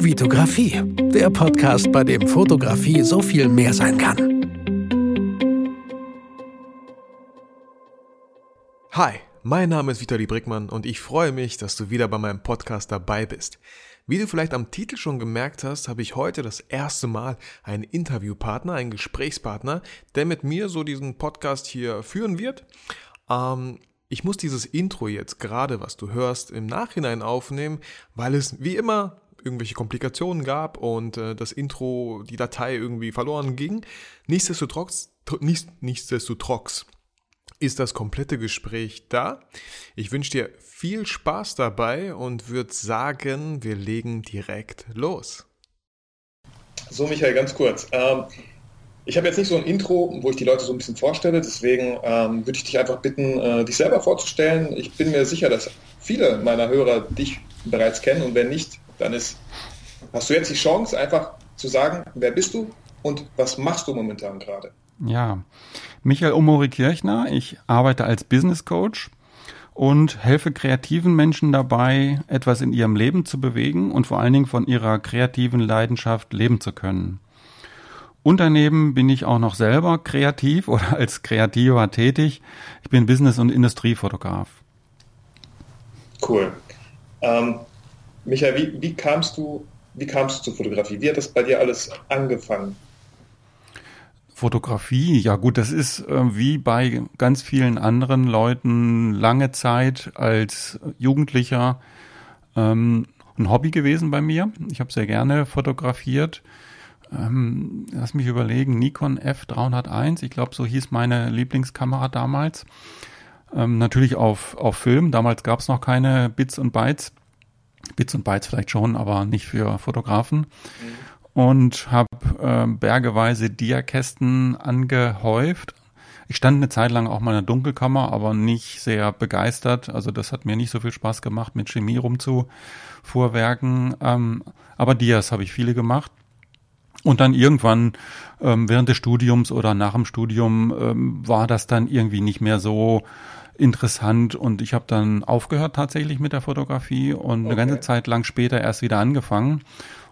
Vitografie, der Podcast, bei dem Fotografie so viel mehr sein kann. Hi, mein Name ist Vitali Brickmann und ich freue mich, dass du wieder bei meinem Podcast dabei bist. Wie du vielleicht am Titel schon gemerkt hast, habe ich heute das erste Mal einen Interviewpartner, einen Gesprächspartner, der mit mir so diesen Podcast hier führen wird. Ähm, ich muss dieses Intro jetzt gerade, was du hörst, im Nachhinein aufnehmen, weil es wie immer irgendwelche Komplikationen gab und äh, das Intro, die Datei irgendwie verloren ging. Nichtsdestotrotz, nicht, nichtsdestotrotz ist das komplette Gespräch da. Ich wünsche dir viel Spaß dabei und würde sagen, wir legen direkt los. So, Michael, ganz kurz. Ähm, ich habe jetzt nicht so ein Intro, wo ich die Leute so ein bisschen vorstelle, deswegen ähm, würde ich dich einfach bitten, äh, dich selber vorzustellen. Ich bin mir sicher, dass viele meiner Hörer dich bereits kennen und wenn nicht, dann ist, hast du jetzt die Chance, einfach zu sagen, wer bist du und was machst du momentan gerade? Ja, Michael Omori Kirchner, ich arbeite als Business Coach und helfe kreativen Menschen dabei, etwas in ihrem Leben zu bewegen und vor allen Dingen von ihrer kreativen Leidenschaft leben zu können. Unternehmen bin ich auch noch selber kreativ oder als Kreativer tätig. Ich bin Business- und Industriefotograf. Cool. Ähm, Michael, wie, wie, kamst du, wie kamst du zur Fotografie? Wie hat das bei dir alles angefangen? Fotografie, ja gut, das ist äh, wie bei ganz vielen anderen Leuten lange Zeit als Jugendlicher ähm, ein Hobby gewesen bei mir. Ich habe sehr gerne fotografiert. Ähm, lass mich überlegen, Nikon F301, ich glaube, so hieß meine Lieblingskamera damals. Ähm, natürlich auf, auf Film, damals gab es noch keine Bits und Bytes. Bits und Bytes vielleicht schon, aber nicht für Fotografen. Mhm. Und habe äh, bergeweise Diakästen angehäuft. Ich stand eine Zeit lang auch mal in der Dunkelkammer, aber nicht sehr begeistert. Also das hat mir nicht so viel Spaß gemacht, mit Chemie rumzufuhrwerken. Ähm, aber Dias habe ich viele gemacht. Und dann irgendwann ähm, während des Studiums oder nach dem Studium ähm, war das dann irgendwie nicht mehr so interessant und ich habe dann aufgehört tatsächlich mit der Fotografie und okay. eine ganze Zeit lang später erst wieder angefangen.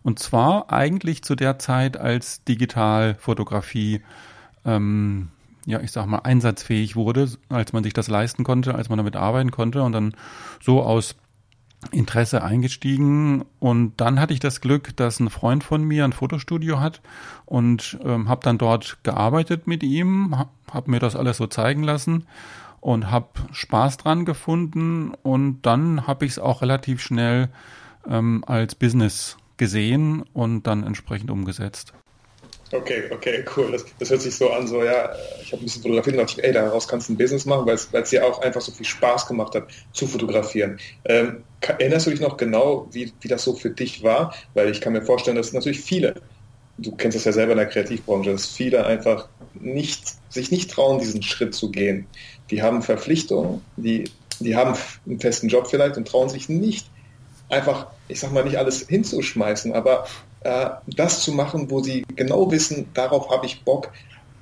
Und zwar eigentlich zu der Zeit, als Digitalfotografie ähm, ja, ich sag mal, einsatzfähig wurde, als man sich das leisten konnte, als man damit arbeiten konnte und dann so aus Interesse eingestiegen und dann hatte ich das Glück, dass ein Freund von mir ein Fotostudio hat und ähm, habe dann dort gearbeitet mit ihm, habe hab mir das alles so zeigen lassen und habe Spaß dran gefunden und dann habe ich es auch relativ schnell ähm, als Business gesehen und dann entsprechend umgesetzt. Okay, okay, cool. Das, das, hört sich so an, so ja, ich habe ein bisschen fotografiert und dachte, ey, daraus kannst du ein Business machen, weil es dir auch einfach so viel Spaß gemacht hat, zu fotografieren. Ähm, erinnerst du dich noch genau, wie, wie das so für dich war? Weil ich kann mir vorstellen, dass natürlich viele, du kennst das ja selber in der Kreativbranche, dass viele einfach nicht, sich nicht trauen, diesen Schritt zu gehen. Die haben Verpflichtungen, die, die haben einen festen Job vielleicht und trauen sich nicht, einfach, ich sag mal, nicht alles hinzuschmeißen, aber äh, das zu machen, wo sie genau wissen, darauf habe ich Bock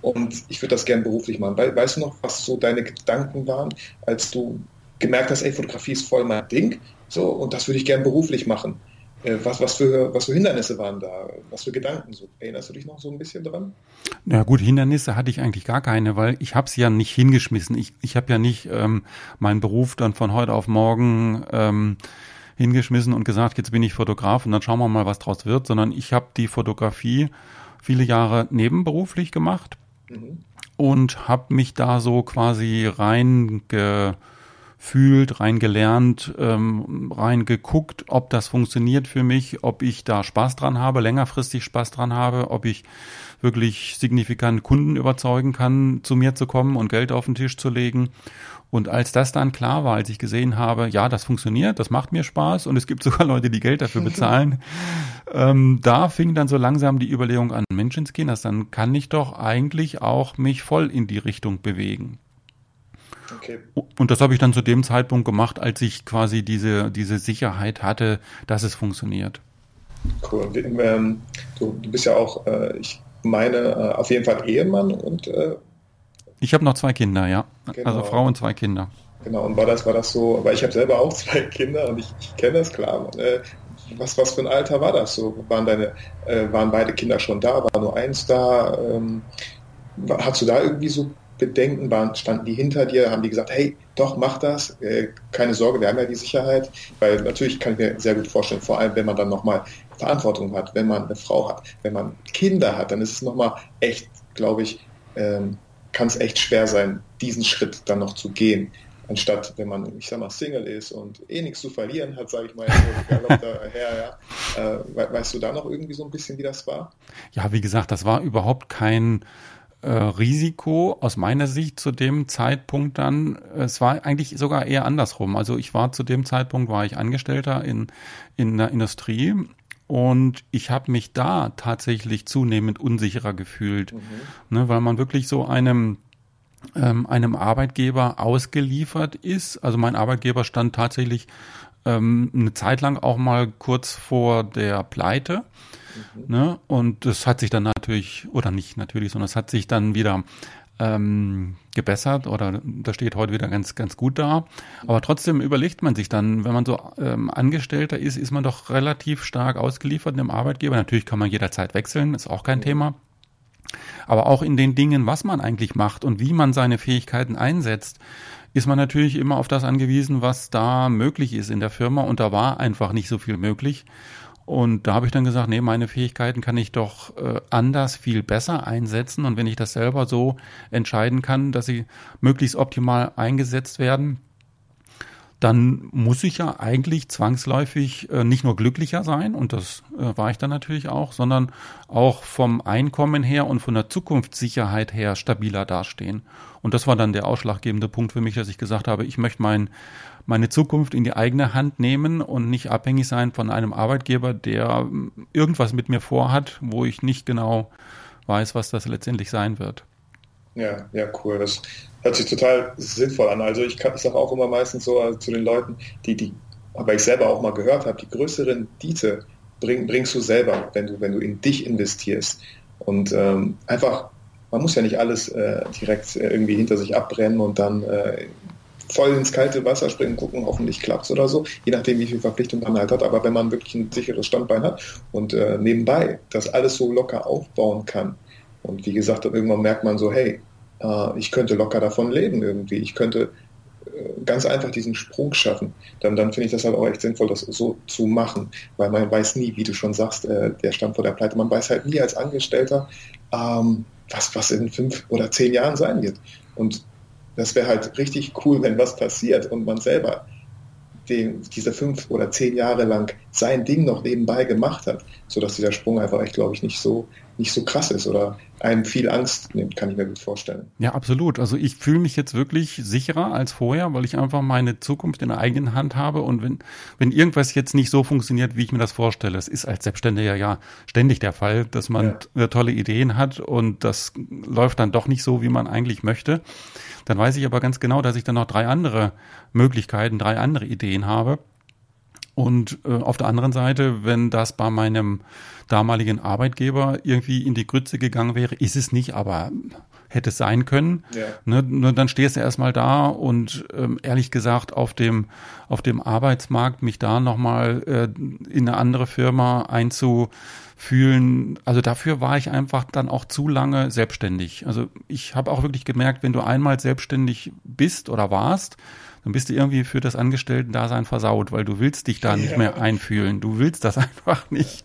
und ich würde das gern beruflich machen. We weißt du noch, was so deine Gedanken waren, als du gemerkt hast, ey, Fotografie ist voll mein Ding, so, und das würde ich gern beruflich machen. Äh, was, was, für, was für Hindernisse waren da? Was für Gedanken? So, erinnerst du dich noch so ein bisschen dran? Na gut, Hindernisse hatte ich eigentlich gar keine, weil ich habe es ja nicht hingeschmissen. Ich, ich habe ja nicht ähm, meinen Beruf dann von heute auf morgen ähm, hingeschmissen und gesagt, jetzt bin ich Fotograf und dann schauen wir mal, was draus wird, sondern ich habe die Fotografie viele Jahre nebenberuflich gemacht mhm. und habe mich da so quasi reingefühlt, reingelernt, ähm, reingeguckt, ob das funktioniert für mich, ob ich da Spaß dran habe, längerfristig Spaß dran habe, ob ich wirklich signifikant Kunden überzeugen kann, zu mir zu kommen und Geld auf den Tisch zu legen. Und als das dann klar war, als ich gesehen habe, ja, das funktioniert, das macht mir Spaß und es gibt sogar Leute, die Geld dafür bezahlen, ähm, da fing dann so langsam die Überlegung an, Menschenskinders, dann kann ich doch eigentlich auch mich voll in die Richtung bewegen. Okay. Und das habe ich dann zu dem Zeitpunkt gemacht, als ich quasi diese, diese Sicherheit hatte, dass es funktioniert. Cool. Ähm, du, du, bist ja auch, äh, ich meine, äh, auf jeden Fall Ehemann und äh ich habe noch zwei Kinder, ja. Genau. Also Frau und zwei Kinder. Genau, und war das, war das so, weil ich habe selber auch zwei Kinder und ich, ich kenne das klar. Was, was für ein Alter war das so? Waren deine, waren beide Kinder schon da? War nur eins da? Ähm, hast du da irgendwie so Bedenken? Waren, standen die hinter dir? Haben die gesagt, hey, doch, mach das, äh, keine Sorge, wir haben ja die Sicherheit? Weil natürlich kann ich mir sehr gut vorstellen, vor allem wenn man dann nochmal Verantwortung hat, wenn man eine Frau hat, wenn man Kinder hat, dann ist es nochmal echt, glaube ich, ähm, kann es echt schwer sein, diesen Schritt dann noch zu gehen anstatt wenn man, ich sag mal, Single ist und eh nichts zu verlieren hat, sage ich mal, daher, ja. Äh, weißt du da noch irgendwie so ein bisschen, wie das war? Ja, wie gesagt, das war überhaupt kein äh, Risiko aus meiner Sicht zu dem Zeitpunkt dann. Es war eigentlich sogar eher andersrum. Also ich war zu dem Zeitpunkt, war ich Angestellter in, in der Industrie und ich habe mich da tatsächlich zunehmend unsicherer gefühlt, mhm. ne, weil man wirklich so einem ähm, einem Arbeitgeber ausgeliefert ist. Also mein Arbeitgeber stand tatsächlich ähm, eine Zeit lang auch mal kurz vor der Pleite. Mhm. Ne? Und das hat sich dann natürlich, oder nicht natürlich, sondern es hat sich dann wieder ähm, gebessert oder da steht heute wieder ganz, ganz gut da. Aber trotzdem überlegt man sich dann, wenn man so ähm, Angestellter ist, ist man doch relativ stark ausgeliefert dem Arbeitgeber. Natürlich kann man jederzeit wechseln, ist auch kein mhm. Thema aber auch in den Dingen, was man eigentlich macht und wie man seine Fähigkeiten einsetzt, ist man natürlich immer auf das angewiesen, was da möglich ist in der Firma und da war einfach nicht so viel möglich. Und da habe ich dann gesagt, nee, meine Fähigkeiten kann ich doch äh, anders viel besser einsetzen. Und wenn ich das selber so entscheiden kann, dass sie möglichst optimal eingesetzt werden, dann muss ich ja eigentlich zwangsläufig äh, nicht nur glücklicher sein, und das äh, war ich dann natürlich auch, sondern auch vom Einkommen her und von der Zukunftssicherheit her stabiler dastehen. Und das war dann der ausschlaggebende Punkt für mich, dass ich gesagt habe, ich möchte mein, meine Zukunft in die eigene Hand nehmen und nicht abhängig sein von einem Arbeitgeber, der irgendwas mit mir vorhat, wo ich nicht genau weiß, was das letztendlich sein wird. Ja, ja, cool. Das hört sich total sinnvoll an. Also ich, ich sage auch immer meistens so also zu den Leuten, die, die, aber ich selber auch mal gehört habe, die größeren Diete bring, bringst du selber, wenn du, wenn du in dich investierst. Und ähm, einfach, man muss ja nicht alles äh, direkt äh, irgendwie hinter sich abbrennen und dann äh, voll ins kalte Wasser springen, gucken, hoffentlich klappt oder so, je nachdem, wie viel Verpflichtung man halt hat. Aber wenn man wirklich ein sicheres Standbein hat und äh, nebenbei das alles so locker aufbauen kann, und wie gesagt, irgendwann merkt man so, hey, äh, ich könnte locker davon leben irgendwie. Ich könnte äh, ganz einfach diesen Sprung schaffen. Dann, dann finde ich das halt auch echt sinnvoll, das so zu machen, weil man weiß nie, wie du schon sagst, äh, der stand vor der Pleite. Man weiß halt nie als Angestellter, ähm, was, was in fünf oder zehn Jahren sein wird. Und das wäre halt richtig cool, wenn was passiert und man selber den, diese fünf oder zehn Jahre lang sein Ding noch nebenbei gemacht hat, sodass dieser Sprung einfach glaube ich, nicht so, nicht so krass ist oder einem viel Angst nimmt, kann ich mir gut vorstellen. Ja, absolut. Also ich fühle mich jetzt wirklich sicherer als vorher, weil ich einfach meine Zukunft in der eigenen Hand habe und wenn, wenn irgendwas jetzt nicht so funktioniert, wie ich mir das vorstelle, es ist als Selbstständiger ja ständig der Fall, dass man ja. tolle Ideen hat und das läuft dann doch nicht so, wie man eigentlich möchte. Dann weiß ich aber ganz genau, dass ich dann noch drei andere Möglichkeiten, drei andere Ideen habe. Und äh, auf der anderen Seite, wenn das bei meinem damaligen Arbeitgeber irgendwie in die Grütze gegangen wäre, ist es nicht, aber hätte es sein können. Ja. Ne, nur dann stehst du erstmal da und ähm, ehrlich gesagt auf dem auf dem Arbeitsmarkt mich da nochmal äh, in eine andere Firma einzufühlen. Also dafür war ich einfach dann auch zu lange selbstständig. Also ich habe auch wirklich gemerkt, wenn du einmal selbstständig bist oder warst, dann bist du irgendwie für das Angestellten-Dasein versaut, weil du willst dich da nicht mehr einfühlen. Du willst das einfach nicht.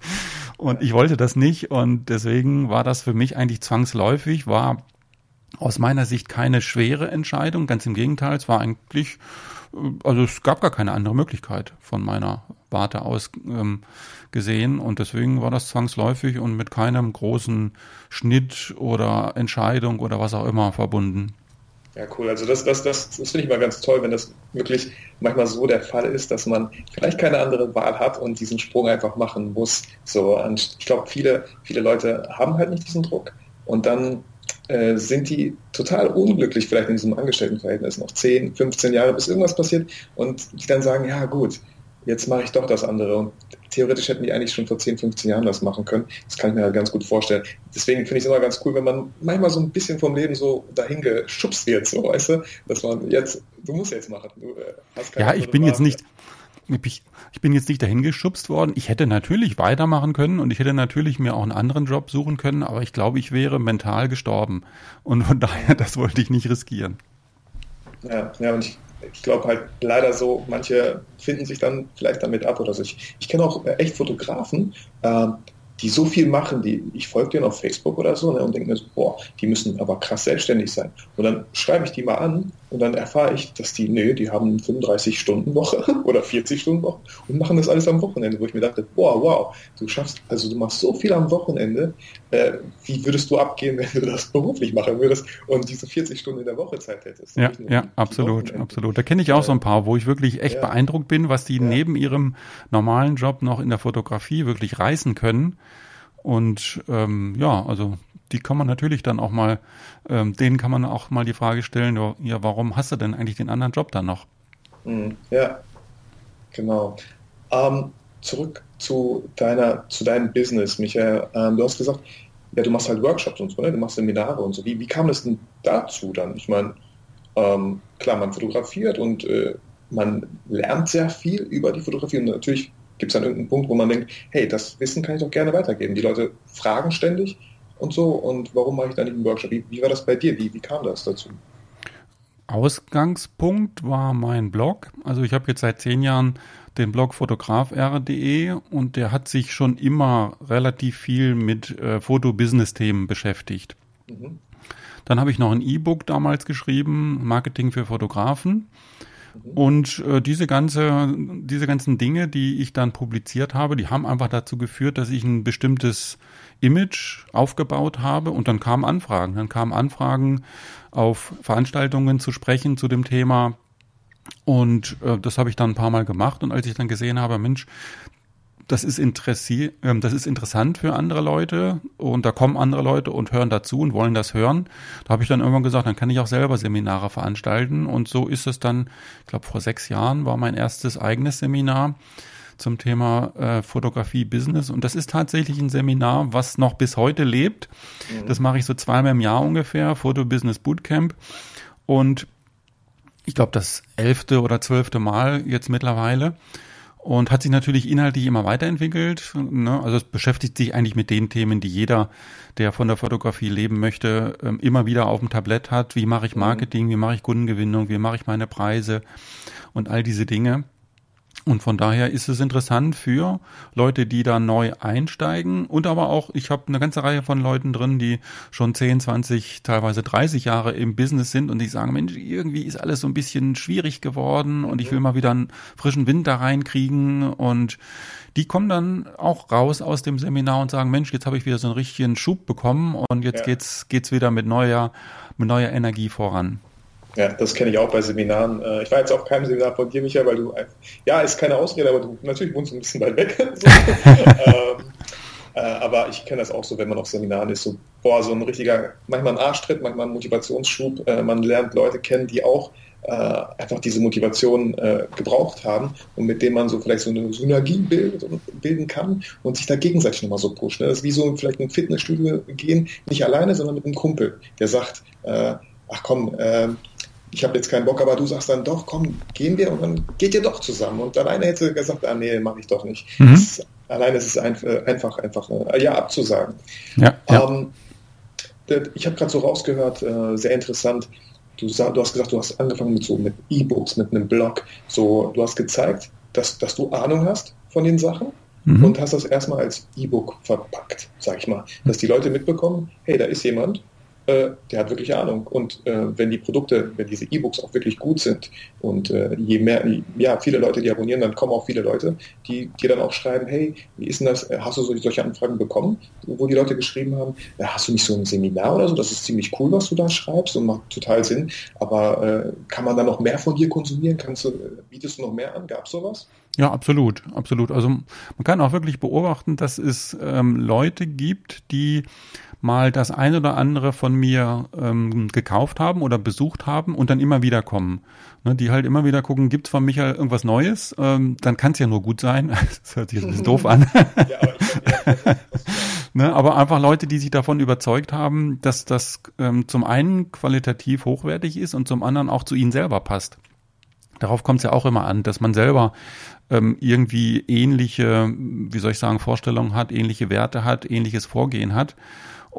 Und ich wollte das nicht und deswegen war das für mich eigentlich zwangsläufig, war aus meiner Sicht keine schwere Entscheidung, ganz im Gegenteil, es war eigentlich, äh, also es gab gar keine andere Möglichkeit von meiner Warte aus ähm, gesehen und deswegen war das zwangsläufig und mit keinem großen Schnitt oder Entscheidung oder was auch immer verbunden. Ja, cool. Also das, das, das, das finde ich mal ganz toll, wenn das wirklich manchmal so der Fall ist, dass man vielleicht keine andere Wahl hat und diesen Sprung einfach machen muss. So, und ich glaube, viele, viele Leute haben halt nicht diesen Druck und dann äh, sind die total unglücklich vielleicht in diesem Angestelltenverhältnis noch 10, 15 Jahre, bis irgendwas passiert und die dann sagen, ja gut, jetzt mache ich doch das andere. Und theoretisch hätten die eigentlich schon vor 10, 15 Jahren das machen können. Das kann ich mir halt ganz gut vorstellen. Deswegen finde ich es immer ganz cool, wenn man manchmal so ein bisschen vom Leben so dahin geschubst wird, so weißt du, dass man jetzt, du musst jetzt machen. Du, äh, hast keine ja, ich bin Wahl. jetzt nicht, ich, ich bin jetzt nicht dahin geschubst worden. Ich hätte natürlich weitermachen können und ich hätte natürlich mir auch einen anderen Job suchen können, aber ich glaube, ich wäre mental gestorben. Und von daher, das wollte ich nicht riskieren. Ja, ja, und ich, ich glaube halt leider so, manche finden sich dann vielleicht damit ab oder so. Ich, ich kenne auch echt Fotografen, äh, die so viel machen, die, ich folge denen auf Facebook oder so ne, und denke mir so, boah, die müssen aber krass selbstständig sein. Und dann schreibe ich die mal an und dann erfahre ich, dass die, nee, die haben 35-Stunden-Woche oder 40-Stunden-Woche und machen das alles am Wochenende, wo ich mir dachte, boah, wow, du schaffst, also du machst so viel am Wochenende, äh, wie würdest du abgehen, wenn du das beruflich machen würdest und diese 40 Stunden in der Woche Zeit hättest? Ja, ja, absolut, absolut. Da kenne ich auch so ein paar, wo ich wirklich echt ja. beeindruckt bin, was die ja. neben ihrem normalen Job noch in der Fotografie wirklich reißen können. Und ähm, ja, also die kann man natürlich dann auch mal, ähm, denen kann man auch mal die Frage stellen, ja, warum hast du denn eigentlich den anderen Job dann noch? Mhm, ja, genau. Ähm, zurück zu deiner, zu deinem Business, Michael. Ähm, du hast gesagt, ja, du machst halt Workshops und so, ne? du machst Seminare und so. Wie, wie kam es denn dazu dann? Ich meine, ähm, klar, man fotografiert und äh, man lernt sehr viel über die Fotografie und natürlich gibt es dann irgendeinen Punkt, wo man denkt, hey, das Wissen kann ich doch gerne weitergeben. Die Leute fragen ständig und so und warum mache ich da nicht einen Workshop? Wie, wie war das bei dir? Wie, wie kam das dazu? Ausgangspunkt war mein Blog. Also ich habe jetzt seit zehn Jahren den Blog fotografr.de und der hat sich schon immer relativ viel mit äh, Foto-Business-Themen beschäftigt. Mhm. Dann habe ich noch ein E-Book damals geschrieben, Marketing für Fotografen. Und äh, diese ganze, diese ganzen Dinge, die ich dann publiziert habe, die haben einfach dazu geführt, dass ich ein bestimmtes Image aufgebaut habe und dann kamen Anfragen. Dann kamen Anfragen auf Veranstaltungen zu sprechen zu dem Thema. Und äh, das habe ich dann ein paar Mal gemacht. Und als ich dann gesehen habe, Mensch, das ist, interessi äh, das ist interessant für andere Leute und da kommen andere Leute und hören dazu und wollen das hören. Da habe ich dann irgendwann gesagt, dann kann ich auch selber Seminare veranstalten und so ist es dann, ich glaube vor sechs Jahren war mein erstes eigenes Seminar zum Thema äh, Fotografie Business und das ist tatsächlich ein Seminar, was noch bis heute lebt. Mhm. Das mache ich so zweimal im Jahr ungefähr, Foto Business Bootcamp und ich glaube das elfte oder zwölfte Mal jetzt mittlerweile und hat sich natürlich inhaltlich immer weiterentwickelt. Ne? Also es beschäftigt sich eigentlich mit den Themen, die jeder, der von der Fotografie leben möchte, ähm, immer wieder auf dem Tablett hat. Wie mache ich mhm. Marketing, wie mache ich Kundengewinnung, wie mache ich meine Preise und all diese Dinge. Und von daher ist es interessant für Leute, die da neu einsteigen und aber auch, ich habe eine ganze Reihe von Leuten drin, die schon 10, 20, teilweise 30 Jahre im Business sind und die sagen, Mensch, irgendwie ist alles so ein bisschen schwierig geworden und ich will mal wieder einen frischen Wind da reinkriegen und die kommen dann auch raus aus dem Seminar und sagen, Mensch, jetzt habe ich wieder so einen richtigen Schub bekommen und jetzt ja. geht's geht's wieder mit neuer mit neuer Energie voran. Ja, das kenne ich auch bei Seminaren. Äh, ich war jetzt auf keinem Seminar von dir, Michael, weil du, ja, ist keine Ausrede, aber du natürlich wohnst ein bisschen weit weg. so. ähm, äh, aber ich kenne das auch so, wenn man auf Seminaren ist, so, boah, so ein richtiger, manchmal ein Arschtritt, manchmal ein Motivationsschub. Äh, man lernt Leute kennen, die auch äh, einfach diese Motivation äh, gebraucht haben und mit dem man so vielleicht so eine Synergie bildet, bilden kann und sich da gegenseitig nochmal so pusht. Ne? Das ist wie so vielleicht ein Fitnessstudio gehen, nicht alleine, sondern mit einem Kumpel, der sagt, äh, ach komm, äh, ich habe jetzt keinen Bock, aber du sagst dann doch, komm, gehen wir und dann geht ihr doch zusammen. Und alleine hätte gesagt, ah nee, mache ich doch nicht. Mhm. Ist, alleine ist es äh, einfach, einfach äh, ja abzusagen. Ja, ja. Ähm, ich habe gerade so rausgehört, äh, sehr interessant. Du, du, hast gesagt, du hast angefangen mit so mit E-Books, mit einem Blog. So, du hast gezeigt, dass, dass du Ahnung hast von den Sachen mhm. und hast das erstmal als E-Book verpackt, sag ich mal, dass die Leute mitbekommen, hey, da ist jemand, äh, der hat wirklich Ahnung. Und äh, wenn die Produkte, wenn diese E-Books auch wirklich gut sind und äh, je mehr, ja, viele Leute, die abonnieren, dann kommen auch viele Leute, die dir dann auch schreiben, hey, wie ist denn das, äh, hast du solche Anfragen bekommen, wo die Leute geschrieben haben, ja, hast du nicht so ein Seminar oder so, das ist ziemlich cool, was du da schreibst und macht total Sinn, aber äh, kann man da noch mehr von dir konsumieren? Kannst du, bietest du noch mehr an? Gab es sowas? Ja, absolut, absolut. Also man kann auch wirklich beobachten, dass es ähm, Leute gibt, die mal das eine oder andere von mir ähm, gekauft haben oder besucht haben und dann immer wieder kommen. Ne, die halt immer wieder gucken, gibt's von Michael irgendwas Neues? Ähm, dann kann es ja nur gut sein. Das hört sich ein bisschen doof an. ne, aber einfach Leute, die sich davon überzeugt haben, dass das ähm, zum einen qualitativ hochwertig ist und zum anderen auch zu ihnen selber passt. Darauf kommt es ja auch immer an, dass man selber ähm, irgendwie ähnliche, wie soll ich sagen, Vorstellungen hat, ähnliche Werte hat, ähnliches Vorgehen hat.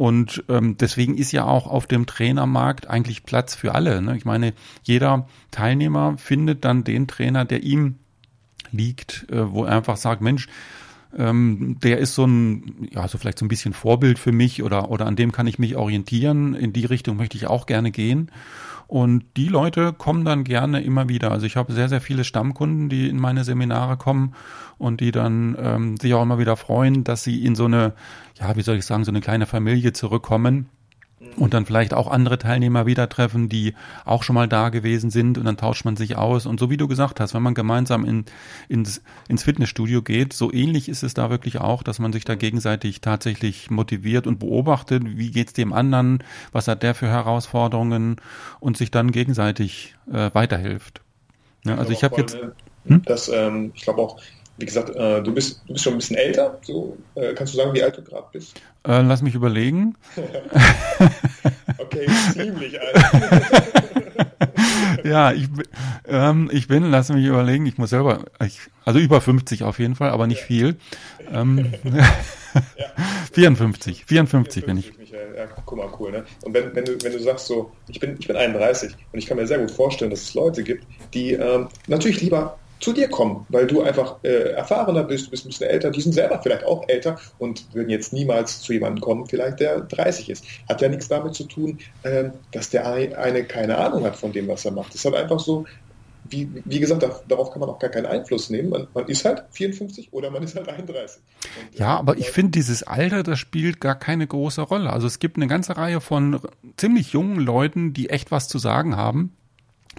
Und ähm, deswegen ist ja auch auf dem Trainermarkt eigentlich Platz für alle. Ne? Ich meine, jeder Teilnehmer findet dann den Trainer, der ihm liegt, äh, wo er einfach sagt, Mensch, ähm, der ist so ein, ja, so vielleicht so ein bisschen Vorbild für mich oder, oder an dem kann ich mich orientieren. In die Richtung möchte ich auch gerne gehen. Und die Leute kommen dann gerne immer wieder. Also ich habe sehr, sehr viele Stammkunden, die in meine Seminare kommen und die dann ähm, sich auch immer wieder freuen, dass sie in so eine, ja, wie soll ich sagen, so eine kleine Familie zurückkommen und dann vielleicht auch andere Teilnehmer wieder treffen, die auch schon mal da gewesen sind und dann tauscht man sich aus. Und so wie du gesagt hast, wenn man gemeinsam in, ins, ins Fitnessstudio geht, so ähnlich ist es da wirklich auch, dass man sich da gegenseitig tatsächlich motiviert und beobachtet, wie geht's dem anderen, was hat der für Herausforderungen und sich dann gegenseitig äh, weiterhilft. Ja, also ich habe jetzt. Hm? Das, ähm, ich glaube auch, wie gesagt, äh, du, bist, du bist schon ein bisschen älter. So, äh, kannst du sagen, wie alt du gerade bist? Äh, lass mich überlegen. okay, ziemlich alt. ja, ich, ähm, ich bin, lass mich überlegen, ich muss selber, ich, also über 50 auf jeden Fall, aber nicht ja. viel. Ähm, ja. 54, 54 bin ich. Michael. Ja, guck mal, cool. Ne? Und wenn, wenn, du, wenn du sagst so, ich bin, ich bin 31 und ich kann mir sehr gut vorstellen, dass es Leute gibt, die ähm, natürlich lieber zu dir kommen, weil du einfach äh, erfahrener bist, du bist ein bisschen älter, die sind selber vielleicht auch älter und würden jetzt niemals zu jemandem kommen, vielleicht der 30 ist. Hat ja nichts damit zu tun, äh, dass der eine keine Ahnung hat von dem, was er macht. Das ist halt einfach so, wie, wie gesagt, darauf kann man auch gar keinen Einfluss nehmen. Man, man ist halt 54 oder man ist halt 31. Und, ja, aber ich finde, dieses Alter, das spielt gar keine große Rolle. Also es gibt eine ganze Reihe von ziemlich jungen Leuten, die echt was zu sagen haben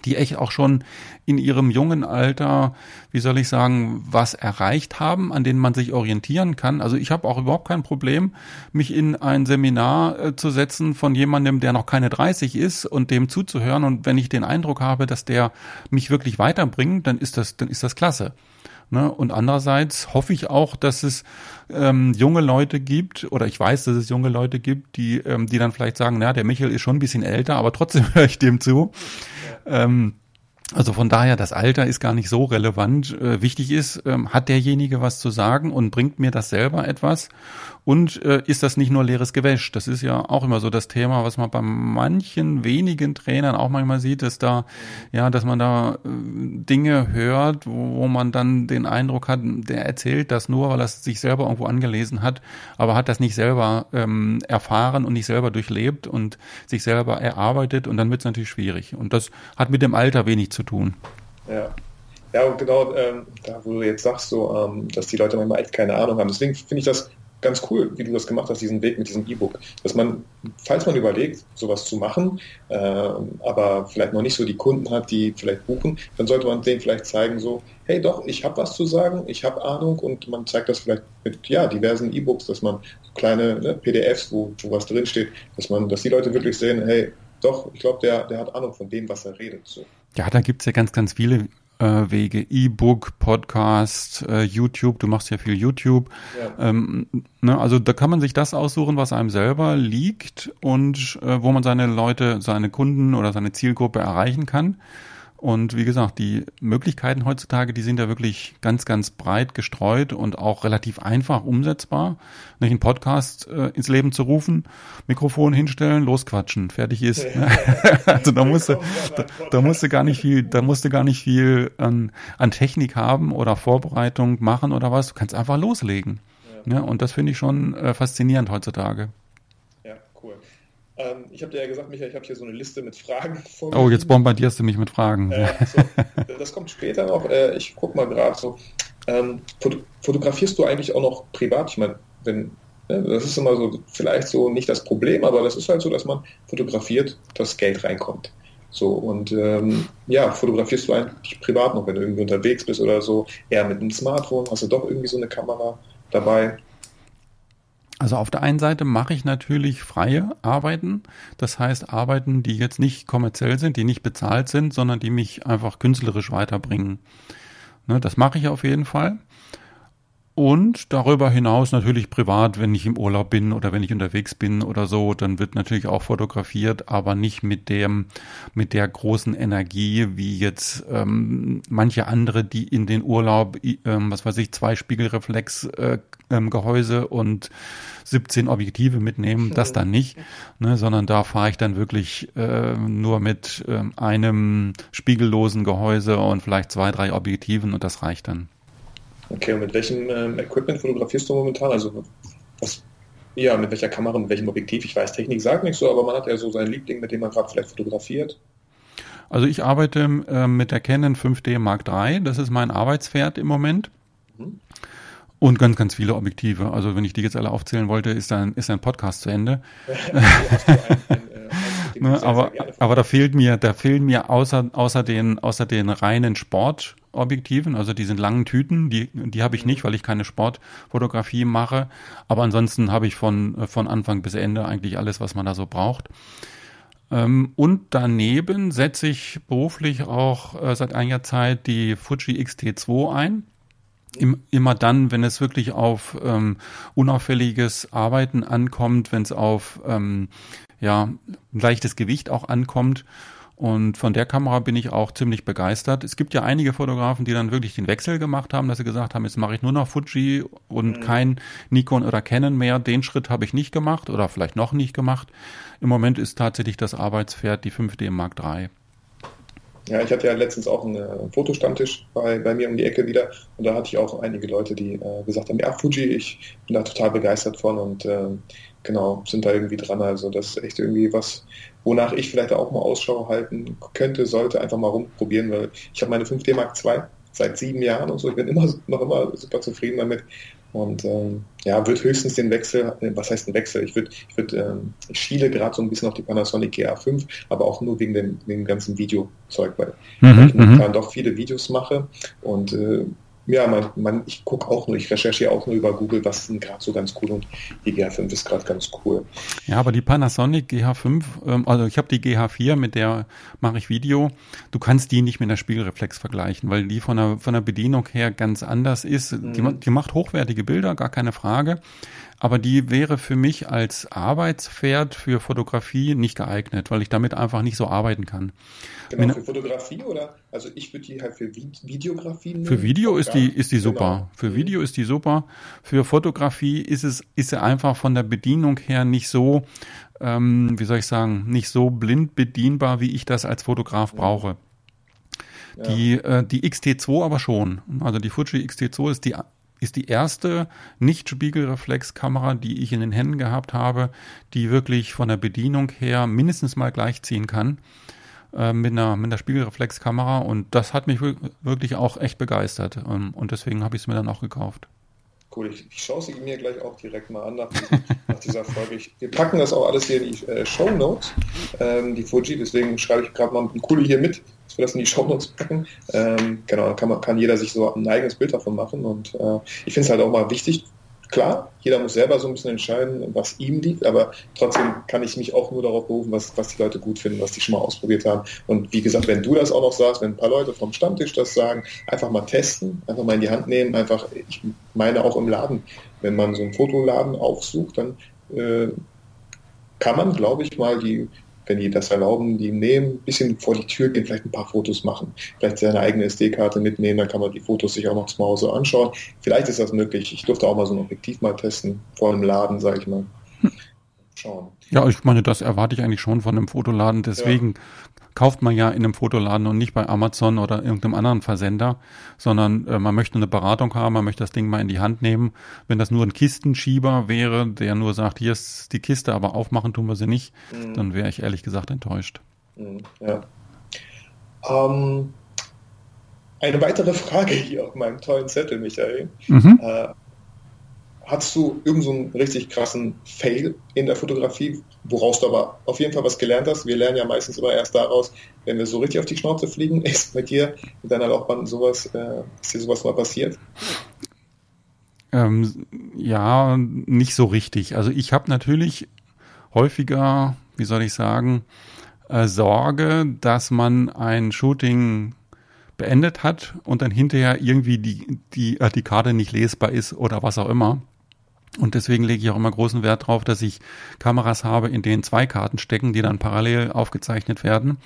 die echt auch schon in ihrem jungen Alter, wie soll ich sagen, was erreicht haben, an denen man sich orientieren kann. Also ich habe auch überhaupt kein Problem, mich in ein Seminar äh, zu setzen von jemandem, der noch keine 30 ist und dem zuzuhören. Und wenn ich den Eindruck habe, dass der mich wirklich weiterbringt, dann ist das, dann ist das klasse. Ne? Und andererseits hoffe ich auch, dass es ähm, junge Leute gibt, oder ich weiß, dass es junge Leute gibt, die, ähm, die dann vielleicht sagen, na, der Michael ist schon ein bisschen älter, aber trotzdem höre ich dem zu. Ähm, also von daher, das Alter ist gar nicht so relevant. Äh, wichtig ist, ähm, hat derjenige was zu sagen und bringt mir das selber etwas? Und äh, ist das nicht nur leeres Gewäsch? Das ist ja auch immer so das Thema, was man bei manchen wenigen Trainern auch manchmal sieht, dass da, ja, dass man da äh, Dinge hört, wo, wo man dann den Eindruck hat, der erzählt das nur, weil er es sich selber irgendwo angelesen hat, aber hat das nicht selber ähm, erfahren und nicht selber durchlebt und sich selber erarbeitet und dann wird es natürlich schwierig. Und das hat mit dem Alter wenig zu tun. Ja. Ja, und genau ähm, da, wo du jetzt sagst, so, ähm, dass die Leute manchmal echt keine Ahnung haben. Deswegen finde ich das ganz cool, wie du das gemacht hast, diesen Weg mit diesem E-Book. Dass man, falls man überlegt, sowas zu machen, äh, aber vielleicht noch nicht so die Kunden hat, die vielleicht buchen, dann sollte man denen vielleicht zeigen, so, hey doch, ich habe was zu sagen, ich habe Ahnung und man zeigt das vielleicht mit ja, diversen E-Books, dass man kleine ne, PDFs, wo, wo was drinsteht, dass man, dass die Leute wirklich sehen, hey, doch, ich glaube, der, der hat Ahnung von dem, was er redet. So. Ja, da gibt's ja ganz, ganz viele Wege, E-Book, Podcast, äh, YouTube, du machst ja viel YouTube. Ja. Ähm, ne, also da kann man sich das aussuchen, was einem selber liegt und äh, wo man seine Leute, seine Kunden oder seine Zielgruppe erreichen kann. Und wie gesagt, die Möglichkeiten heutzutage, die sind ja wirklich ganz, ganz breit gestreut und auch relativ einfach umsetzbar. Nicht einen Podcast äh, ins Leben zu rufen, Mikrofon hinstellen, losquatschen, fertig ist. Ja. also da musste, da, da musste gar nicht viel, da musste gar nicht viel an, an Technik haben oder Vorbereitung machen oder was. Du kannst einfach loslegen. Ja. ja und das finde ich schon äh, faszinierend heutzutage. Ähm, ich habe dir ja gesagt, Michael, ich habe hier so eine Liste mit Fragen vor Oh, jetzt bombardierst du mich mit Fragen. Äh, so, das kommt später noch. Äh, ich gucke mal gerade so. Ähm, fotografierst du eigentlich auch noch privat? Ich meine, wenn ne, das ist immer so, vielleicht so nicht das Problem, aber das ist halt so, dass man fotografiert, dass Geld reinkommt. So, und ähm, ja, fotografierst du eigentlich privat noch, wenn du irgendwie unterwegs bist oder so, eher mit einem Smartphone, hast du doch irgendwie so eine Kamera dabei? Also auf der einen Seite mache ich natürlich freie Arbeiten, das heißt Arbeiten, die jetzt nicht kommerziell sind, die nicht bezahlt sind, sondern die mich einfach künstlerisch weiterbringen. Ne, das mache ich auf jeden Fall. Und darüber hinaus natürlich privat, wenn ich im Urlaub bin oder wenn ich unterwegs bin oder so, dann wird natürlich auch fotografiert, aber nicht mit dem, mit der großen Energie wie jetzt ähm, manche andere, die in den Urlaub, ähm, was weiß ich, zwei Spiegelreflexgehäuse äh, ähm, und 17 Objektive mitnehmen, das dann nicht, ne, sondern da fahre ich dann wirklich äh, nur mit äh, einem spiegellosen Gehäuse und vielleicht zwei, drei Objektiven und das reicht dann. Okay, und mit welchem ähm, Equipment fotografierst du momentan? Also was, ja, mit welcher Kamera, mit welchem Objektiv? Ich weiß, Technik sagt nicht so, aber man hat ja so seinen Liebling, mit dem man gerade vielleicht fotografiert. Also ich arbeite äh, mit der Canon 5D Mark III, das ist mein Arbeitspferd im Moment. Mhm. Und ganz, ganz viele Objektive. Also wenn ich die jetzt alle aufzählen wollte, ist dann ist ein Podcast zu Ende. ne, aber, aber da fehlt mir, da fehlen mir außer, außer den, außer den reinen Sportobjektiven, also diesen langen Tüten, die, die habe ich nicht, weil ich keine Sportfotografie mache. Aber ansonsten habe ich von, von Anfang bis Ende eigentlich alles, was man da so braucht. Ähm, und daneben setze ich beruflich auch äh, seit einiger Zeit die Fuji X-T2 ein. immer dann, wenn es wirklich auf ähm, unauffälliges Arbeiten ankommt, wenn es auf ähm, ja, ein leichtes Gewicht auch ankommt. Und von der Kamera bin ich auch ziemlich begeistert. Es gibt ja einige Fotografen, die dann wirklich den Wechsel gemacht haben, dass sie gesagt haben, jetzt mache ich nur noch Fuji und mhm. kein Nikon oder Canon mehr. Den Schritt habe ich nicht gemacht oder vielleicht noch nicht gemacht. Im Moment ist tatsächlich das Arbeitspferd die 5D Mark III. Ja, ich hatte ja letztens auch einen Fotostammtisch bei, bei mir um die Ecke wieder und da hatte ich auch einige Leute, die äh, gesagt haben, ja, Fuji, ich bin da total begeistert von und äh, genau, sind da irgendwie dran. Also das ist echt irgendwie was, wonach ich vielleicht auch mal Ausschau halten könnte, sollte, einfach mal rumprobieren, weil ich habe meine 5D Mark II seit sieben Jahren und so. Ich bin immer noch immer super zufrieden damit. Und ähm, ja, wird höchstens den Wechsel, äh, was heißt ein Wechsel? Ich würde, ich würde, ähm, ich schiele gerade so ein bisschen auf die Panasonic GA5, aber auch nur wegen dem, wegen dem ganzen Videozeug, weil mhm, ich momentan mhm. doch viele Videos mache und äh, ja, man, man, ich gucke auch nur, ich recherchiere auch nur über Google, was ist gerade so ganz cool und die GH5 ist gerade ganz cool. Ja, aber die Panasonic GH5, ähm, also ich habe die GH4, mit der mache ich Video. Du kannst die nicht mit der Spiegelreflex vergleichen, weil die von der, von der Bedienung her ganz anders ist. Mhm. Die, die macht hochwertige Bilder, gar keine Frage aber die wäre für mich als Arbeitspferd für Fotografie nicht geeignet, weil ich damit einfach nicht so arbeiten kann. Genau, für Fotografie oder? Also ich würde die halt für Videografie nehmen. Für Video ist die, ist die super. Genau. Für mhm. Video ist die super. Für Fotografie ist es, ist sie einfach von der Bedienung her nicht so, ähm, wie soll ich sagen, nicht so blind bedienbar, wie ich das als Fotograf brauche. Ja. Die, äh, die XT2 aber schon. Also die Fuji XT2 ist die ist die erste Nicht-Spiegelreflexkamera, die ich in den Händen gehabt habe, die wirklich von der Bedienung her mindestens mal gleichziehen kann äh, mit, einer, mit einer Spiegelreflexkamera. Und das hat mich wirklich auch echt begeistert. Ähm, und deswegen habe ich es mir dann auch gekauft. Cool, ich, ich schaue sie mir gleich auch direkt mal an nach, nach dieser Folge. Ich, wir packen das auch alles hier in die äh, Show Notes, ähm, die Fuji, deswegen schreibe ich gerade mal dem Kuli hier mit, dass wir das in die Show Notes packen. Ähm, genau, dann kann, kann jeder sich so ein eigenes Bild davon machen und äh, ich finde es halt auch mal wichtig, Klar, jeder muss selber so ein bisschen entscheiden, was ihm liegt, aber trotzdem kann ich mich auch nur darauf berufen, was, was die Leute gut finden, was die schon mal ausprobiert haben. Und wie gesagt, wenn du das auch noch sagst, wenn ein paar Leute vom Stammtisch das sagen, einfach mal testen, einfach mal in die Hand nehmen, einfach, ich meine auch im Laden, wenn man so einen Fotoladen aufsucht, dann äh, kann man, glaube ich, mal die wenn die das erlauben, die nehmen, ein bisschen vor die Tür gehen, vielleicht ein paar Fotos machen, vielleicht seine eigene SD-Karte mitnehmen, dann kann man die Fotos sich auch noch zu Hause anschauen. Vielleicht ist das möglich. Ich durfte auch mal so ein Objektiv mal testen, vor einem Laden, sage ich mal. Schauen. Ja, ich meine, das erwarte ich eigentlich schon von einem Fotoladen. Deswegen ja kauft man ja in einem Fotoladen und nicht bei Amazon oder irgendeinem anderen Versender, sondern äh, man möchte eine Beratung haben, man möchte das Ding mal in die Hand nehmen. Wenn das nur ein Kistenschieber wäre, der nur sagt, hier ist die Kiste, aber aufmachen tun wir sie nicht, mhm. dann wäre ich ehrlich gesagt enttäuscht. Mhm, ja. Ähm, eine weitere Frage hier auf meinem tollen Zettel, Michael. Mhm. Äh, Hattest du irgendeinen so richtig krassen Fail in der Fotografie, woraus du aber auf jeden Fall was gelernt hast? Wir lernen ja meistens immer erst daraus, wenn wir so richtig auf die Schnauze fliegen. Ist bei dir mit deiner Laufbahn sowas, äh, ist dir sowas mal passiert? Ähm, ja, nicht so richtig. Also ich habe natürlich häufiger, wie soll ich sagen, äh, Sorge, dass man ein Shooting beendet hat und dann hinterher irgendwie die, die, äh, die Karte nicht lesbar ist oder was auch immer. Und deswegen lege ich auch immer großen Wert darauf, dass ich Kameras habe, in denen zwei Karten stecken, die dann parallel aufgezeichnet werden. Mhm.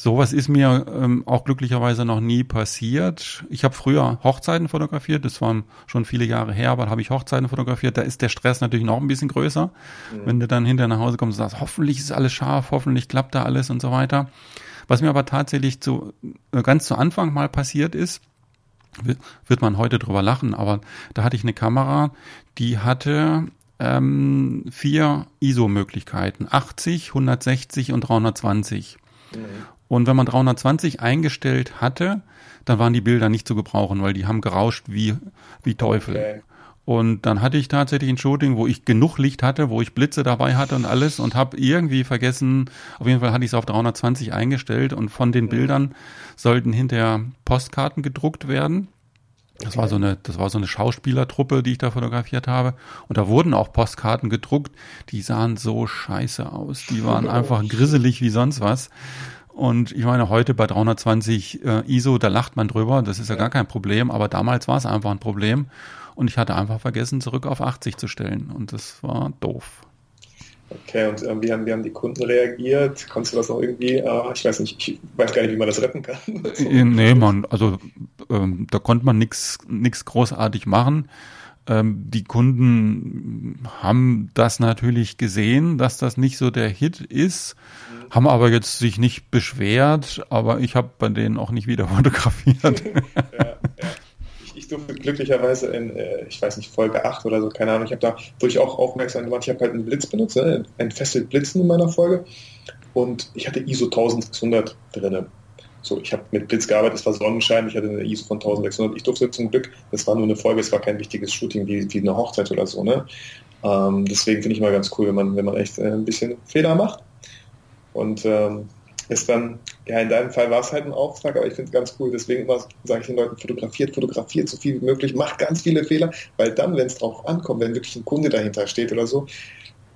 Sowas ist mir ähm, auch glücklicherweise noch nie passiert. Ich habe früher Hochzeiten fotografiert, das waren schon viele Jahre her, aber da habe ich Hochzeiten fotografiert. Da ist der Stress natürlich noch ein bisschen größer, mhm. wenn du dann hinterher nach Hause kommst und sagst, hoffentlich ist alles scharf, hoffentlich klappt da alles und so weiter. Was mir aber tatsächlich zu, äh, ganz zu Anfang mal passiert ist, wird man heute drüber lachen, aber da hatte ich eine Kamera, die hatte ähm, vier ISO-Möglichkeiten, 80, 160 und 320. Mhm. Und wenn man 320 eingestellt hatte, dann waren die Bilder nicht zu gebrauchen, weil die haben gerauscht wie, wie Teufel. Okay. Und dann hatte ich tatsächlich ein Shooting, wo ich genug Licht hatte, wo ich Blitze dabei hatte und alles und habe irgendwie vergessen, auf jeden Fall hatte ich es auf 320 eingestellt und von den Bildern sollten hinterher Postkarten gedruckt werden. Das war so eine, das war so eine Schauspielertruppe, die ich da fotografiert habe. Und da wurden auch Postkarten gedruckt. Die sahen so scheiße aus. Die waren einfach grisselig wie sonst was. Und ich meine, heute bei 320 äh, ISO, da lacht man drüber. Das ist ja gar kein Problem. Aber damals war es einfach ein Problem. Und ich hatte einfach vergessen, zurück auf 80 zu stellen. Und das war doof. Okay, und äh, wie, haben, wie haben die Kunden reagiert? Konntest du das noch irgendwie, äh, ich weiß nicht, ich weiß gar nicht, wie man das retten kann. Äh, nee, man, also ähm, da konnte man nichts großartig machen. Ähm, die Kunden haben das natürlich gesehen, dass das nicht so der Hit ist, mhm. haben aber jetzt sich nicht beschwert, aber ich habe bei denen auch nicht wieder fotografiert. ja ich durfte glücklicherweise in, äh, ich weiß nicht, Folge 8 oder so, keine Ahnung, ich habe da durch auch aufmerksam gemacht, ich habe halt einen Blitz benutzt, ne, entfesselt Blitzen in meiner Folge und ich hatte ISO 1600 drin. So, ich habe mit Blitz gearbeitet, es war Sonnenschein, ich hatte eine ISO von 1600. Ich durfte zum Glück, das war nur eine Folge, es war kein wichtiges Shooting wie, wie eine Hochzeit oder so. Ne? Ähm, deswegen finde ich mal ganz cool, wenn man, wenn man echt äh, ein bisschen Fehler macht. Und ähm, ist dann, ja, in deinem Fall war es halt ein Auftrag, aber ich finde es ganz cool. Deswegen sage ich den Leuten, fotografiert, fotografiert so viel wie möglich, macht ganz viele Fehler, weil dann, wenn es drauf ankommt, wenn wirklich ein Kunde dahinter steht oder so,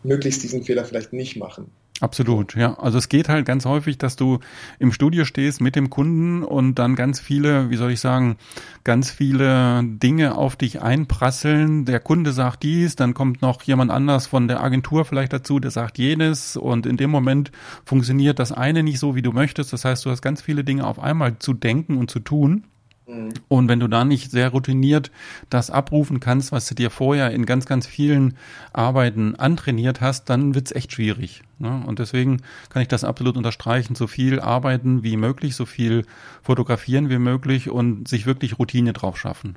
möglichst diesen Fehler vielleicht nicht machen. Absolut, ja. Also es geht halt ganz häufig, dass du im Studio stehst mit dem Kunden und dann ganz viele, wie soll ich sagen, ganz viele Dinge auf dich einprasseln. Der Kunde sagt dies, dann kommt noch jemand anders von der Agentur vielleicht dazu, der sagt jenes und in dem Moment funktioniert das eine nicht so, wie du möchtest. Das heißt, du hast ganz viele Dinge auf einmal zu denken und zu tun. Mhm. Und wenn du da nicht sehr routiniert das abrufen kannst, was du dir vorher in ganz, ganz vielen Arbeiten antrainiert hast, dann wird's echt schwierig. Ne? Und deswegen kann ich das absolut unterstreichen. So viel arbeiten wie möglich, so viel fotografieren wie möglich und sich wirklich Routine drauf schaffen.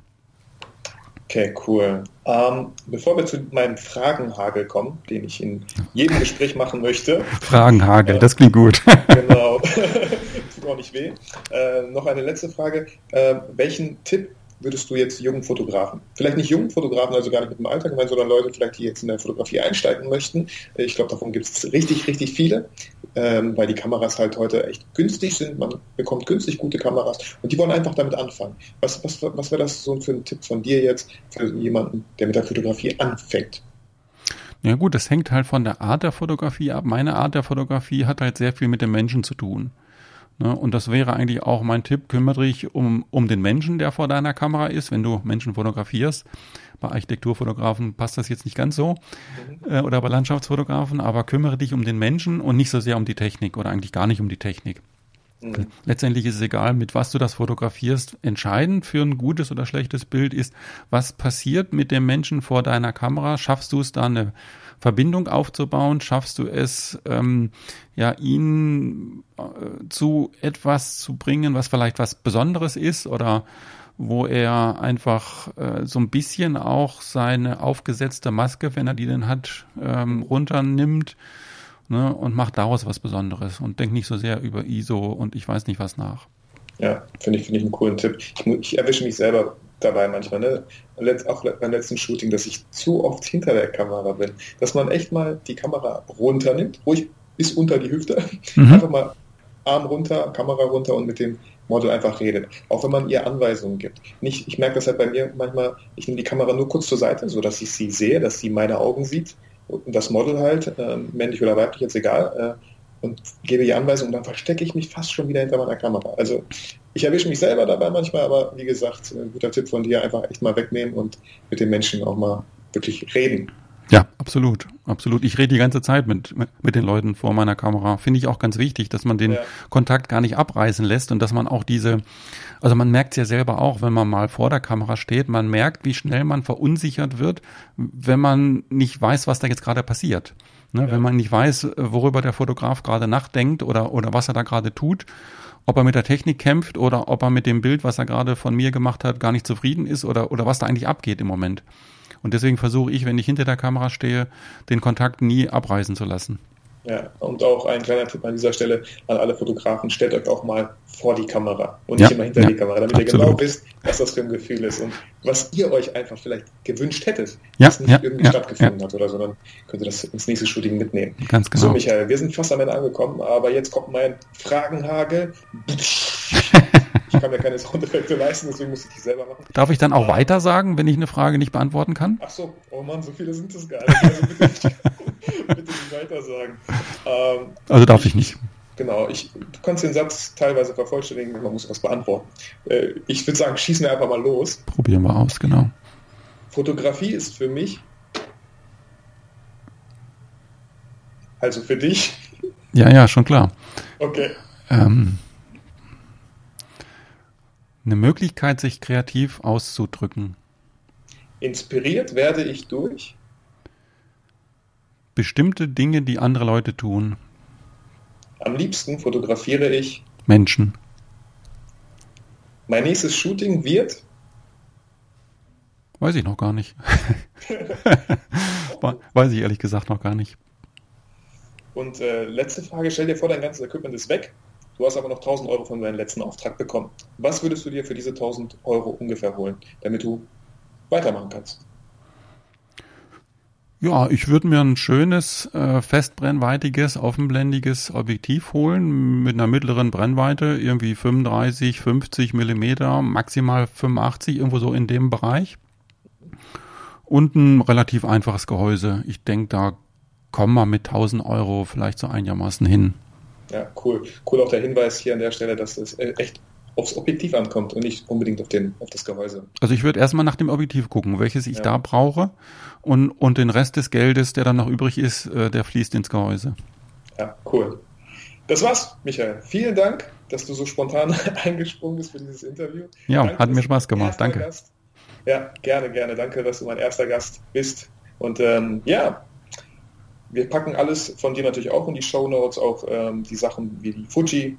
Okay, cool. Ähm, bevor wir zu meinem Fragenhagel kommen, den ich in jedem Gespräch machen möchte. Fragenhagel, äh, das klingt gut. genau. Tut auch nicht weh. Äh, noch eine letzte Frage. Äh, welchen Tipp würdest du jetzt jungen Fotografen, vielleicht nicht jungen Fotografen, also gar nicht mit dem Alter gemeint, sondern Leute vielleicht, die jetzt in der Fotografie einsteigen möchten. Ich glaube, davon gibt es richtig, richtig viele, ähm, weil die Kameras halt heute echt günstig sind. Man bekommt günstig gute Kameras und die wollen einfach damit anfangen. Was, was, was wäre das so für ein Tipp von dir jetzt für jemanden, der mit der Fotografie anfängt? Ja gut, das hängt halt von der Art der Fotografie ab. Meine Art der Fotografie hat halt sehr viel mit dem Menschen zu tun. Ne? Und das wäre eigentlich auch mein Tipp, kümmere dich um, um den Menschen, der vor deiner Kamera ist, wenn du Menschen fotografierst. Bei Architekturfotografen passt das jetzt nicht ganz so äh, oder bei Landschaftsfotografen, aber kümmere dich um den Menschen und nicht so sehr um die Technik oder eigentlich gar nicht um die Technik. Mhm. Letztendlich ist es egal, mit was du das fotografierst. Entscheidend für ein gutes oder schlechtes Bild ist, was passiert mit dem Menschen vor deiner Kamera. Schaffst du es da eine Verbindung aufzubauen? Schaffst du es, ähm, ja, ihn äh, zu etwas zu bringen, was vielleicht was Besonderes ist oder wo er einfach äh, so ein bisschen auch seine aufgesetzte Maske, wenn er die denn hat, ähm, runternimmt ne, und macht daraus was Besonderes und denkt nicht so sehr über ISO und ich weiß nicht was nach. Ja, finde ich, finde ich einen coolen Tipp. Ich, ich erwische mich selber dabei manchmal, ne? auch beim letzten Shooting, dass ich zu oft hinter der Kamera bin. Dass man echt mal die Kamera runternimmt, ruhig bis unter die Hüfte, mhm. einfach mal Arm runter, Kamera runter und mit dem Model einfach redet. Auch wenn man ihr Anweisungen gibt. Nicht, ich merke das halt bei mir manchmal, ich nehme die Kamera nur kurz zur Seite, so dass ich sie sehe, dass sie meine Augen sieht. Und das Model halt, äh, männlich oder weiblich, jetzt egal, äh, und gebe die Anweisung, dann verstecke ich mich fast schon wieder hinter meiner Kamera. Also ich erwische mich selber dabei manchmal, aber wie gesagt, ein guter Tipp von dir, einfach echt mal wegnehmen und mit den Menschen auch mal wirklich reden. Ja, absolut, absolut. Ich rede die ganze Zeit mit, mit den Leuten vor meiner Kamera. Finde ich auch ganz wichtig, dass man den ja. Kontakt gar nicht abreißen lässt und dass man auch diese, also man merkt es ja selber auch, wenn man mal vor der Kamera steht, man merkt, wie schnell man verunsichert wird, wenn man nicht weiß, was da jetzt gerade passiert. Ne? Ja. Wenn man nicht weiß, worüber der Fotograf gerade nachdenkt oder, oder was er da gerade tut ob er mit der Technik kämpft oder ob er mit dem Bild, was er gerade von mir gemacht hat, gar nicht zufrieden ist oder, oder was da eigentlich abgeht im Moment. Und deswegen versuche ich, wenn ich hinter der Kamera stehe, den Kontakt nie abreißen zu lassen. Ja, und auch ein kleiner Tipp an dieser Stelle an alle Fotografen, stellt euch auch mal vor die Kamera und nicht ja, immer hinter ja, die Kamera, damit absolut. ihr genau wisst, was das für ein Gefühl ist und was ihr euch einfach vielleicht gewünscht hättet, ja, was nicht irgendwie stattgefunden hat oder so, dann könnt ihr das ins nächste Shooting mitnehmen. Ganz genau. So, Michael, wir sind fast am Ende angekommen, aber jetzt kommt mein Fragenhagel. Ich kann mir keine Soundeffekte leisten, deswegen muss ich die selber machen. Darf ich dann auch weiter sagen, wenn ich eine Frage nicht beantworten kann? Ach so, oh Mann, so viele sind es gar nicht. Also bitte, nicht, bitte nicht weiter sagen. Ähm, also darf ich nicht. Genau, ich, du kannst den Satz teilweise vervollständigen, man muss was beantworten. Äh, ich würde sagen, schießen wir einfach mal los. Probieren wir aus, genau. Fotografie ist für mich, also für dich. Ja, ja, schon klar. Okay. Ähm, eine Möglichkeit, sich kreativ auszudrücken. Inspiriert werde ich durch bestimmte Dinge, die andere Leute tun. Am liebsten fotografiere ich Menschen. Mein nächstes Shooting wird Weiß ich noch gar nicht. Weiß ich ehrlich gesagt noch gar nicht. Und äh, letzte Frage, stell dir vor, dein ganzes Equipment ist weg. Du hast aber noch 1000 Euro von deinem letzten Auftrag bekommen. Was würdest du dir für diese 1000 Euro ungefähr holen, damit du weitermachen kannst? Ja, ich würde mir ein schönes, äh, festbrennweitiges, offenblendiges Objektiv holen mit einer mittleren Brennweite, irgendwie 35, 50 Millimeter, maximal 85, irgendwo so in dem Bereich. Und ein relativ einfaches Gehäuse. Ich denke, da kommen wir mit 1000 Euro vielleicht so einigermaßen hin. Ja, cool. Cool auch der Hinweis hier an der Stelle, dass es äh, echt aufs Objektiv ankommt und nicht unbedingt auf, den, auf das Gehäuse. Also ich würde erstmal nach dem Objektiv gucken, welches ich ja. da brauche und, und den Rest des Geldes, der dann noch übrig ist, äh, der fließt ins Gehäuse. Ja, cool. Das war's, Michael. Vielen Dank, dass du so spontan eingesprungen bist für dieses Interview. Ja, Danke, hat mir Spaß gemacht. Danke. Gast. Ja, gerne, gerne. Danke, dass du mein erster Gast bist. Und ähm, ja, wir packen alles von dir natürlich auch in die Show Notes, auch ähm, die Sachen wie die Fuji.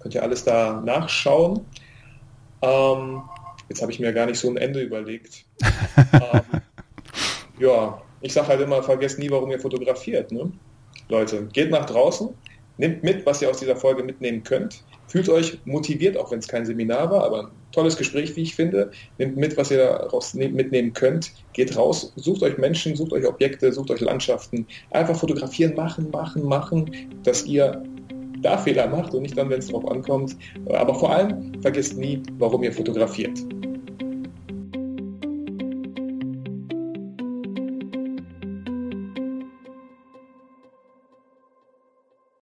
Könnt ihr alles da nachschauen. Ähm, jetzt habe ich mir gar nicht so ein Ende überlegt. ähm, ja, ich sage halt immer, vergesst nie, warum ihr fotografiert. Ne? Leute, geht nach draußen, nehmt mit, was ihr aus dieser Folge mitnehmen könnt. Fühlt euch motiviert, auch wenn es kein Seminar war, aber ein tolles Gespräch, wie ich finde. Nehmt mit, was ihr daraus mitnehmen könnt. Geht raus, sucht euch Menschen, sucht euch Objekte, sucht euch Landschaften. Einfach fotografieren, machen, machen, machen, dass ihr da Fehler macht und nicht dann, wenn es drauf ankommt. Aber vor allem vergesst nie, warum ihr fotografiert.